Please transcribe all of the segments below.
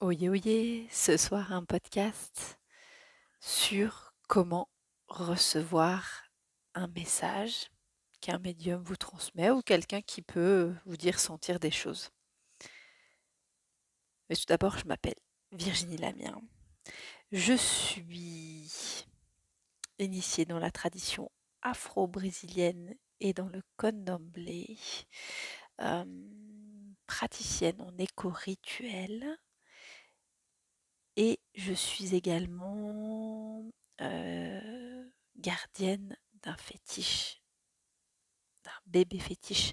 Oyez, oyez, ce soir un podcast sur comment recevoir un message qu'un médium vous transmet ou quelqu'un qui peut vous dire sentir des choses. Mais tout d'abord, je m'appelle Virginie Lamien. Je suis initiée dans la tradition afro-brésilienne et dans le condomblé, euh, praticienne en éco-rituel et je suis également gardienne d'un fétiche, d'un bébé fétiche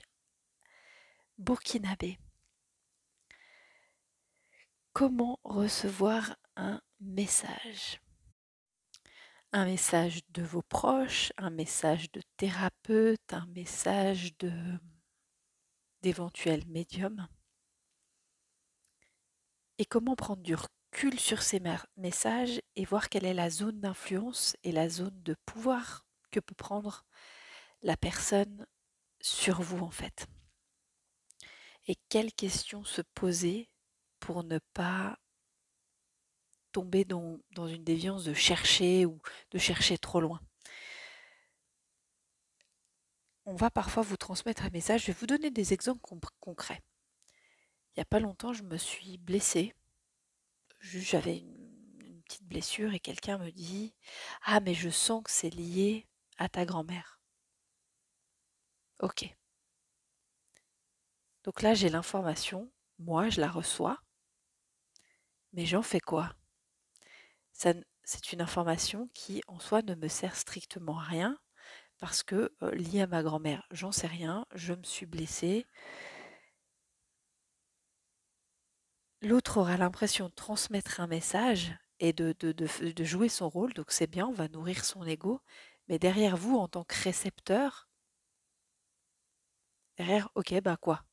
burkinabé. Comment recevoir un message? Un message de vos proches, un message de thérapeute, un message de d'éventuels médiums et comment prendre du sur ces messages et voir quelle est la zone d'influence et la zone de pouvoir que peut prendre la personne sur vous en fait. Et quelles questions se poser pour ne pas tomber dans, dans une déviance de chercher ou de chercher trop loin? On va parfois vous transmettre un message. Je vais vous donner des exemples concrets. Il n'y a pas longtemps, je me suis blessée j'avais une, petite blessure et quelqu'un me dit Ah, mais je sens que c'est lié à ta grand-mère. Ok. Donc là, j'ai l'information, moi, je la reçois, mais j'en fais quoi? C'est une information qui, en soi, ne me sert strictement à rien, parce que euh, lié à ma grand-mère, j'en sais rien, je me suis blessée, L'autre aura l'impression de transmettre un message et de, jouer son rôle, donc c'est bien, on va nourrir son ego, mais derrière vous, en tant que récepteur, derrière, ok, bah quoi?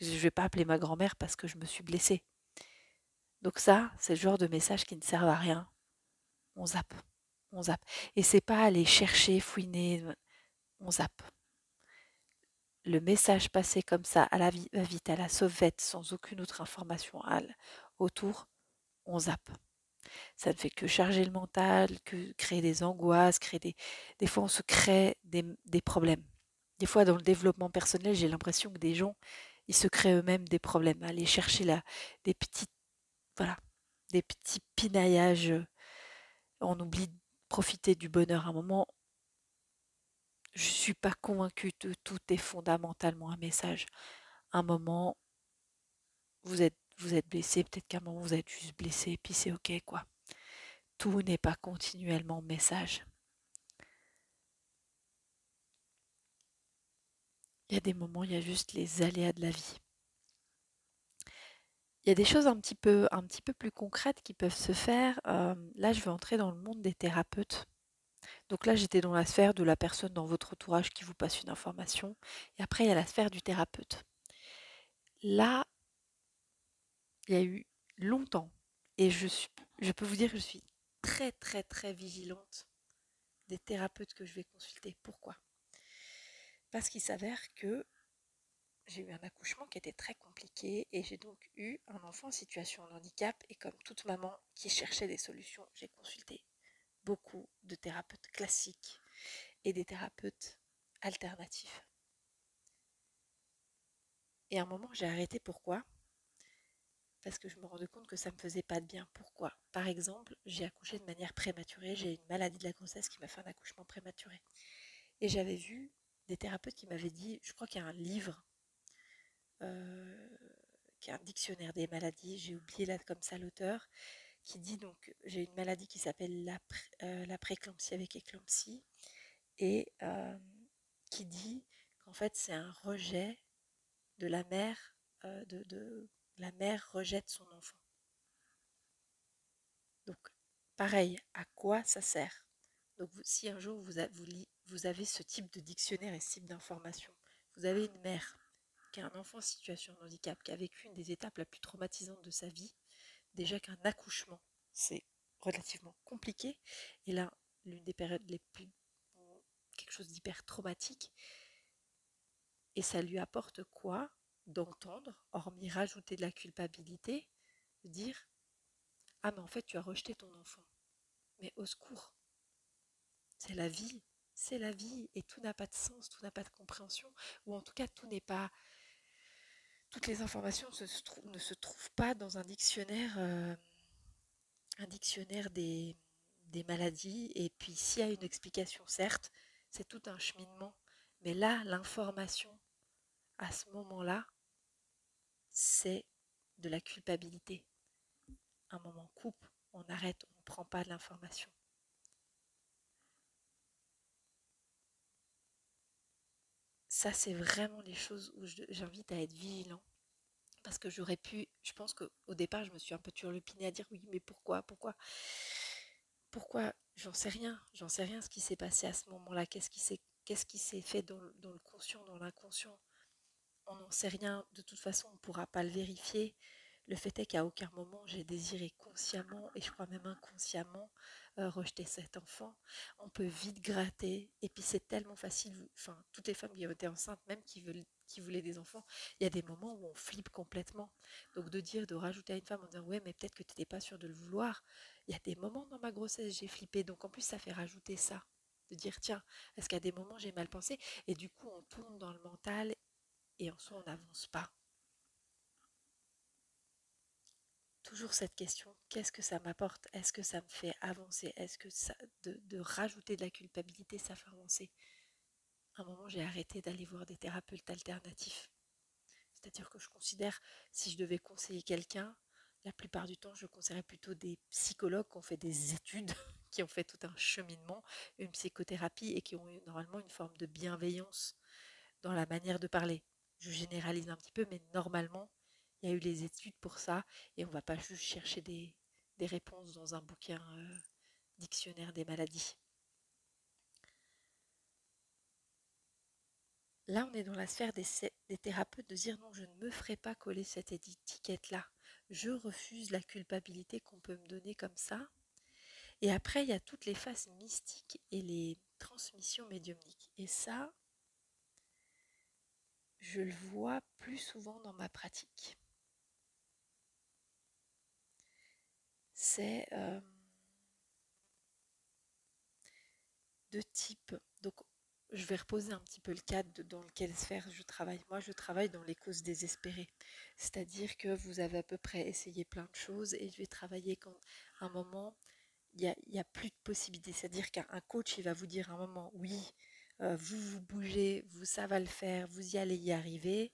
Je vais pas appeler ma grand-mère parce que je me suis blessée. Donc ça, c'est le genre de message qui ne sert à rien. On zappe, on zappe. Et c'est pas aller chercher, fouiner, on zappe le message passé comme ça à la vite, à la sauvette, sans aucune autre information autour, on zappe. Ça ne fait que charger le mental, que créer des angoisses, créer des. Des fois, on se crée des, problèmes. Des fois, dans le développement personnel, j'ai l'impression que des gens, ils se créent eux-mêmes des problèmes. Aller chercher là, des petits. Voilà. Des petits pinaillages. On oublie de profiter du bonheur. À un moment, je ne suis pas convaincue que tout est fondamentalement un message. Un moment, vous êtes, vous êtes blessé, peut-être qu'à un moment vous êtes juste blessé, puis c'est ok quoi. Tout n'est pas continuellement message. Il y a des moments, il y a juste les aléas de la vie. Il y a des choses un petit peu, un petit peu plus concrètes qui peuvent se faire. Euh, là, je vais entrer dans le monde des thérapeutes. Donc là, j'étais dans la sphère de la personne dans votre entourage qui vous passe une information. Et après, il y a la sphère du thérapeute. Là, il y a eu longtemps, et je, suis, je peux vous dire que je suis très, très, très vigilante des thérapeutes que je vais consulter. Pourquoi? Parce qu'il s'avère que j'ai eu un accouchement qui était très compliqué et j'ai donc eu un enfant en situation de handicap et comme toute maman qui cherchait des solutions, j'ai consulté beaucoup de thérapeutes classiques et des thérapeutes alternatifs. Et à un moment, j'ai arrêté. Pourquoi? Parce que je me rendais compte que ça ne me faisait pas de bien. Pourquoi? Par exemple, j'ai accouché de manière prématurée. J'ai une maladie de la grossesse qui m'a fait un accouchement prématuré. Et j'avais vu des thérapeutes qui m'avaient dit, je crois qu'il y a un livre, euh, qui est un dictionnaire des maladies, j'ai oublié là comme ça l'auteur, qui dit donc j'ai une maladie qui s'appelle la, euh, préclampsie avec éclampsie et qui dit qu'en fait c'est un rejet de la mère euh, de, la mère rejette son enfant. Donc pareil, à quoi ça sert? Donc si un jour vous, vous, vous avez ce type de dictionnaire et ce type d'information, vous avez une mère qui a un enfant en situation de handicap, qui a vécu une des étapes la plus traumatisantes de sa vie, déjà qu'un accouchement, c'est relativement compliqué. Et là, l'une des périodes les plus. quelque chose d'hyper traumatique. Et ça lui apporte quoi D'entendre, hormis rajouter de la culpabilité, dire Ah mais en fait tu as rejeté ton enfant. Mais au secours. C'est la vie. C'est la vie et tout n'a pas de sens, tout n'a pas de compréhension, ou en tout cas tout n'est pas... Toutes les informations ne se trouvent pas dans un dictionnaire, euh, un dictionnaire des, des maladies. Et puis s'il y a une explication, certes, c'est tout un cheminement. Mais là, l'information, à ce moment-là, c'est de la culpabilité. Un moment coupe, on arrête, on ne prend pas de l'information. Ça, c'est vraiment les choses où j'invite à être vigilant. Parce que j'aurais pu, je pense qu'au départ, je me suis un peu turlupinée à dire oui, mais pourquoi, pourquoi Pourquoi J'en sais rien. J'en sais rien ce qui s'est passé à ce moment-là. Qu'est-ce qui s'est fait dans, dans, le conscient, dans l'inconscient On n'en sait rien. De toute façon, on ne pourra pas le vérifier. Le fait est qu'à aucun moment j'ai désiré consciemment, et je crois même inconsciemment, euh, rejeter cet enfant. On peut vite gratter, et puis c'est tellement facile. Enfin, toutes les femmes qui ont été enceintes, même qui, qui voulaient des enfants, il y a des moments où on flippe complètement. Donc de dire, de rajouter à une femme en disant ouais, mais peut-être que tu n'étais pas sûre de le vouloir. Il y a des moments dans ma grossesse j'ai flippé, donc en plus ça fait rajouter ça de dire tiens, est-ce qu'à des moments j'ai mal pensé? Et du coup, on tourne dans le mental et en soi, on n'avance pas. Toujours cette question, qu'est-ce que ça m'apporte? Est-ce que ça me fait avancer? Est-ce que ça, de, rajouter de la culpabilité, ça fait avancer? À un moment, j'ai arrêté d'aller voir des thérapeutes alternatifs. C'est-à-dire que je considère, si je devais conseiller quelqu'un, la plupart du temps, je conseillerais plutôt des psychologues qui ont fait des études, qui ont fait tout un cheminement, une psychothérapie et qui ont normalement une forme de bienveillance dans la manière de parler. Je généralise un petit peu, mais normalement, il y a eu les études pour ça et on ne va pas juste chercher des, réponses dans un bouquin euh, dictionnaire des maladies. Là, on est dans la sphère des, des, thérapeutes de dire non, je ne me ferai pas coller cette étiquette-là. Je refuse la culpabilité qu'on peut me donner comme ça. Et après, il y a toutes les phases mystiques et les transmissions médiumniques. Et ça, je le vois plus souvent dans ma pratique. C'est euh, de type. Donc, je vais reposer un petit peu le cadre dans lequel sphère je travaille. Moi, je travaille dans les causes désespérées. C'est-à-dire que vous avez à peu près essayé plein de choses et je vais travailler quand à un moment, il n'y a, plus de possibilités. C'est-à-dire qu'un coach, il va vous dire à un moment, oui, euh, vous vous bougez, vous ça va le faire, vous y allez y arriver.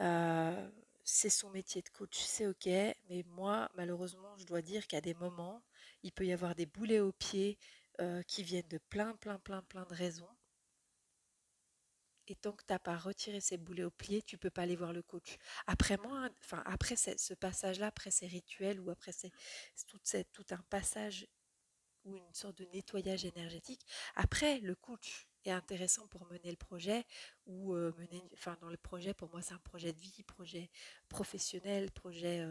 Euh, c'est son métier de coach, c'est ok, mais moi, malheureusement, je dois dire qu'à des moments, il peut y avoir des boulets aux pieds euh, qui viennent de plein, plein, plein, plein de raisons. Et tant que tu n'as pas retiré ces boulets aux pieds, tu peux pas aller voir le coach. Après moi, enfin après ce passage-là, après ces rituels ou après tout un passage ou une sorte de nettoyage énergétique. Après, le coach intéressant pour mener le projet ou mener, enfin dans le projet, pour moi c'est un projet de vie, projet professionnel, projet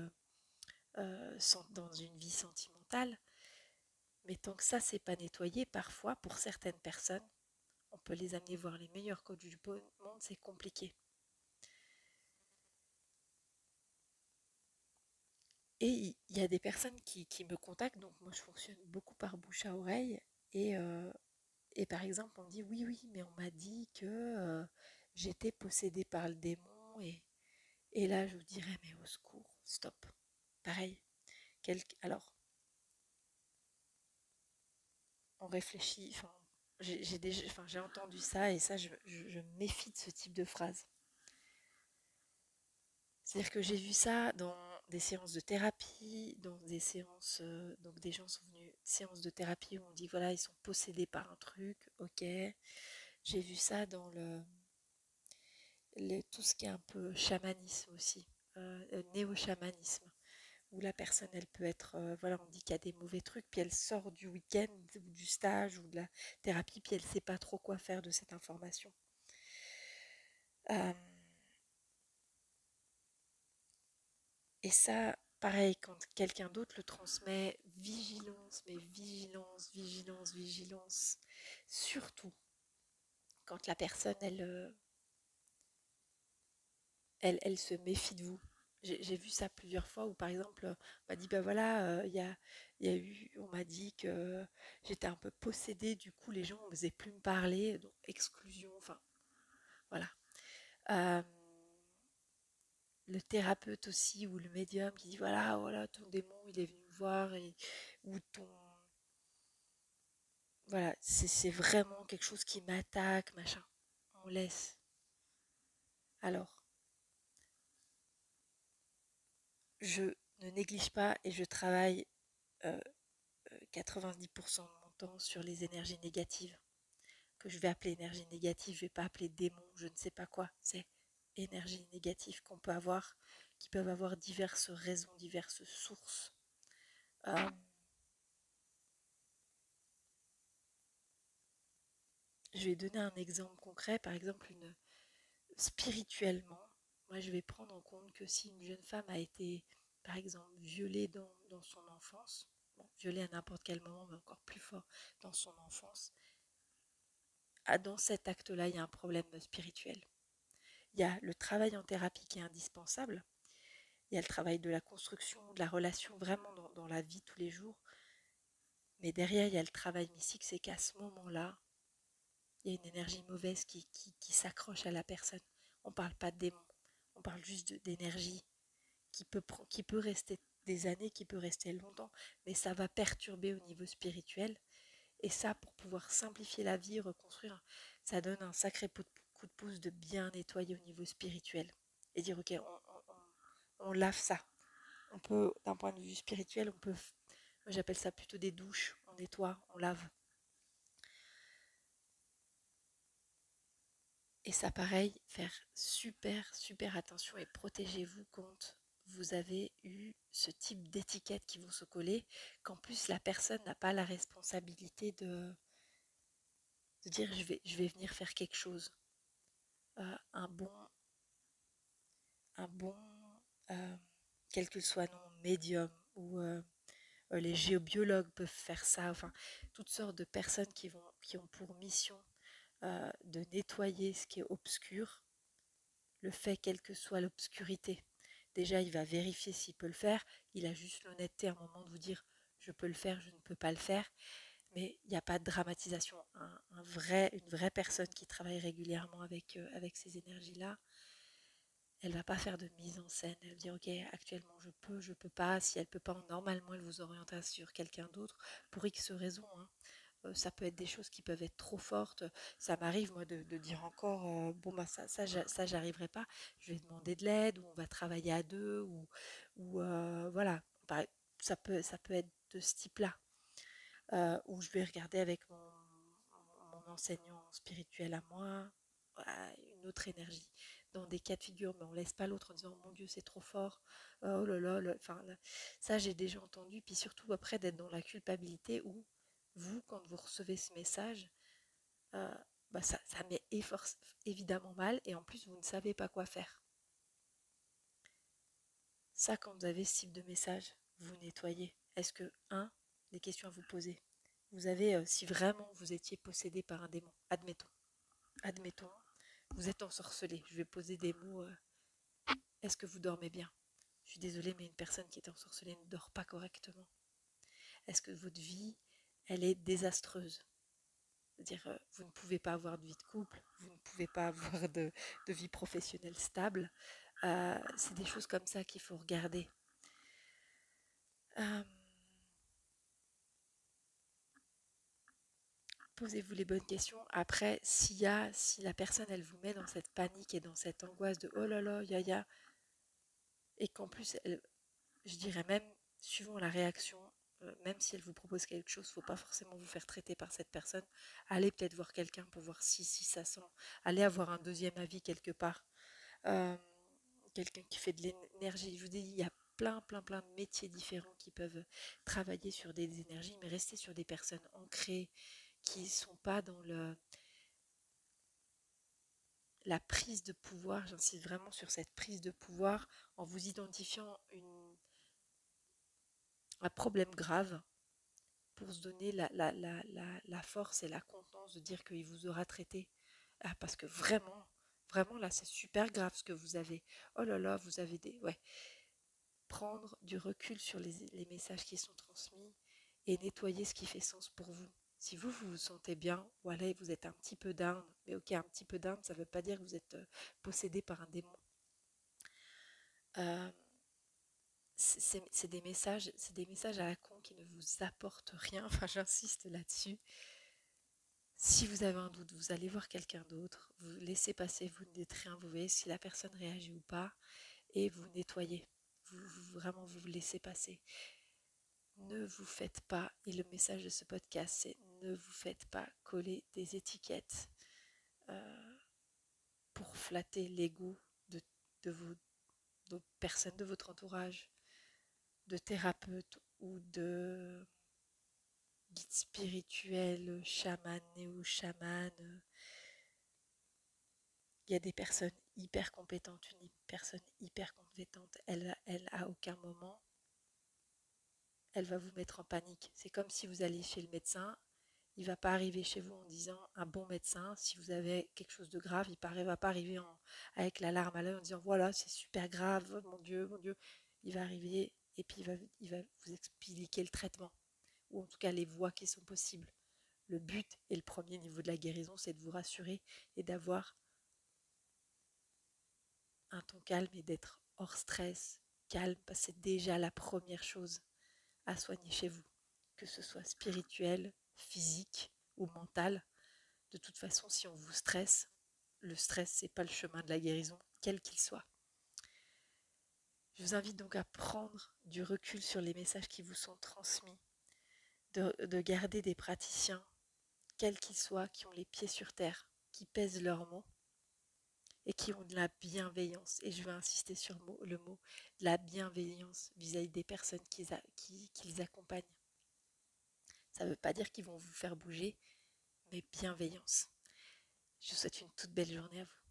dans une vie sentimentale. Mais tant que ça c'est pas nettoyé, parfois pour certaines personnes, on peut les amener voir les meilleurs coachs du monde, c'est compliqué. Et il y a des personnes qui, me contactent, donc moi je fonctionne beaucoup par bouche à oreille. Et, et par exemple, on dit oui, oui, mais on m'a dit que euh, j'étais possédée par le démon. Et, et là, je vous dirais, mais au secours, stop. Pareil. alors, on réfléchit. J'ai entendu ça et ça, je, je me méfie de ce type de phrase. C'est-à-dire que j'ai vu ça dans des séances de thérapie, donc des séances, euh, donc des gens sont venus, séances de thérapie où on dit voilà, ils sont possédés par un truc, ok. J'ai vu ça dans le, tout ce qui est un peu chamanisme aussi, euh, euh, néo-chamanisme, où la personne, elle peut être, voilà, on dit qu'il y a des mauvais trucs, puis elle sort du week-end du stage ou de la thérapie, puis elle ne sait pas trop quoi faire de cette information. Ça, pareil, quand quelqu'un d'autre le transmet, vigilance, mais vigilance, vigilance, vigilance. Surtout quand la personne, elle, euh, elle, se méfie de vous. j'ai vu ça plusieurs fois où par exemple on m'a dit bah voilà il y a, y a eu on m'a dit que j'étais un peu possédée du coup les gens n'osaient plus me parler donc exclusion enfin voilà le thérapeute aussi ou le médium qui dit voilà voilà ton démon il est venu me voir et ou ton voilà c'est vraiment quelque chose qui m'attaque machin. On laisse. Alors je ne néglige pas et je travaille 90% de mon temps sur les énergies négatives que je vais appeler énergie négative, je vais pas appeler démon, je ne sais pas quoi, c'est énergie négative qu'on peut avoir, qui peuvent avoir diverses raisons, diverses sources. Euh, je vais donner un exemple concret, par exemple spirituellement, moi je vais prendre en compte que si une jeune femme a été par exemple violée dans, son enfance, violée à n'importe quel moment, mais encore plus fort dans son enfance, ah, dans cet acte-là, il y a un problème spirituel. Il y a le travail en thérapie qui est indispensable. Il y a le travail de la construction, de la relation vraiment dans, la vie tous les jours. Mais derrière, il y a le travail mystique, c'est qu'à ce moment-là, il y a une énergie mauvaise qui, s'accroche à la personne. On ne parle pas de démon, on parle juste d'énergie qui peut, qui peut rester des années, qui peut rester longtemps, mais ça va perturber au niveau spirituel. Et ça, pour pouvoir simplifier la vie, reconstruire, ça donne un sacré de pouce de bien nettoyer au niveau spirituel. Et dire, ok, on, lave ça. On peut, d'un point de vue spirituel, on peut, j'appelle ça plutôt des douches, on nettoie, on lave. Et ça, pareil, faire super, super attention et protégez-vous quand vous avez eu ce type d'étiquette qui vont se coller, qu'en plus la personne n'a pas la responsabilité de, de dire je vais, je vais venir faire quelque chose. Euh, un bon, un bon, euh, quel que soit nom, médium ou euh, les géobiologues peuvent faire ça, enfin toutes sortes de personnes qui, vont, qui ont pour mission de nettoyer ce qui est obscur, le fait quelle que soit l'obscurité. Déjà, il va vérifier s'il peut le faire. Il a juste l'honnêteté à un moment de vous dire je peux le faire, je ne peux pas le faire. Mais il n'y a pas de dramatisation. Un, vrai, une vraie personne qui travaille régulièrement avec, euh, avec ces énergies-là, elle va pas faire de mise en scène. Elle va dire ok, actuellement je peux, je peux pas. Si elle peut pas, normalement elle vous orientera sur quelqu'un d'autre pour X raisons. Hein. Euh, ça peut être des choses qui peuvent être trop fortes. Ça m'arrive, moi, de, dire encore, euh, bon, bah, ça, ça, ça j'arriverai pas. Je vais demander de l'aide, ou on va travailler à deux, ou, ou voilà. Ça peut, ça peut être de ce type-là. Ou je vais regarder avec mon, enseignant spirituel à moi, une autre énergie dans des cas de figure, mais on laisse pas l'autre en disant mon Dieu c'est trop fort, oh là là, enfin ça j'ai déjà entendu, puis surtout après d'être dans la culpabilité où vous, quand vous recevez ce message, euh, bah, ça, ça met évidemment mal et en plus vous ne savez pas quoi faire. Ça, quand vous avez ce type de message, vous nettoyez. Est-ce que, un, des questions à vous poser. Vous avez, euh, si vraiment vous étiez possédé par un démon, admettons, admettons, vous êtes ensorcelé. Je vais poser des mots. Euh, est-ce que vous dormez bien? Je suis désolée, mais une personne qui est ensorcelée ne dort pas correctement. Est-ce que votre vie elle est désastreuse? C'est-à-dire, euh, vous ne pouvez pas avoir de vie de couple, vous ne pouvez pas avoir de, vie professionnelle stable. C'est des choses comme ça qu'il faut regarder. Posez-vous les bonnes questions. Après, s'il y a, si la personne, elle vous met dans cette panique et dans cette angoisse de oh là là, ya ya, et qu'en plus, je dirais même, suivant la réaction, euh, même si elle vous propose quelque chose, faut pas forcément vous faire traiter par cette personne. Allez peut-être voir quelqu'un pour voir si, si ça sent. Allez avoir un deuxième avis quelque part. Euh, quelqu'un qui fait de l'énergie. Je vous dis, il y a plein, plein, plein de métiers différents qui peuvent travailler sur des énergies, mais rester sur des personnes ancrées qui ne sont pas dans le la prise de pouvoir, j'insiste vraiment sur cette prise de pouvoir en vous identifiant un problème grave pour se donner la, la, la, la, force et la contenance de dire qu'il vous aura traité. Ah, parce que vraiment, Vraiment, là, c'est super grave ce que vous avez. Oh là là, vous avez des... Ouais. Prendre du recul sur les messages qui sont transmis et nettoyer ce qui fait sens pour vous. Si vous, vous vous sentez bien, ou vous êtes un petit peu down, mais ok, un petit peu down, ça ne veut pas dire que vous êtes euh, possédé par un démon. Euh, c'est des messages, à la con qui ne vous apportent rien. Enfin, j'insiste là-dessus. Si vous avez un doute, vous allez voir quelqu'un d'autre, vous laissez passer, vous ne dites rien, vous voyez si la personne réagit ou pas, et vous nettoyez. Vous, vraiment, vous laissez passer. Ne vous faites pas, et le message de ce podcast, c'est ne vous faites pas coller des étiquettes euh, pour flatter l'ego de, de vos personnes de votre entourage, de thérapeute ou de guide spirituel, chaman, néo-chaman. Il y a des personnes hyper compétentes, une personne hyper compétente, elle, elle à aucun moment, elle va vous mettre en panique. C'est comme si vous alliez chez le médecin, il va pas arriver chez vous en disant un bon médecin, si vous avez quelque chose de grave, il ne va pas arriver avec l'alarme à l'œil en disant voilà c'est super grave, mon Dieu, mon Dieu. Il va arriver et puis il va, vous expliquer le traitement, ou en tout cas les voies qui sont possibles. Le but et le premier niveau de la guérison, c'est de vous rassurer et d'avoir un ton calme et d'être hors stress, calme, c'est déjà la première chose à soigner chez vous, que ce soit spirituel, physique ou mental. De toute façon, si on vous stresse, le stress, c'est pas le chemin de la guérison, quel qu'il soit. Je vous invite donc à prendre du recul sur les messages qui vous sont transmis, de, garder des praticiens, quels qu'ils soient, qui ont les pieds sur terre, qui pèsent leurs mots et qui ont de la bienveillance. Et je vais insister sur le mot, la bienveillance vis-à-vis des personnes qui, qui les accompagnent. Ça ne veut pas dire qu'ils vont vous faire bouger, mais bienveillance. Je vous souhaite une toute belle journée à vous.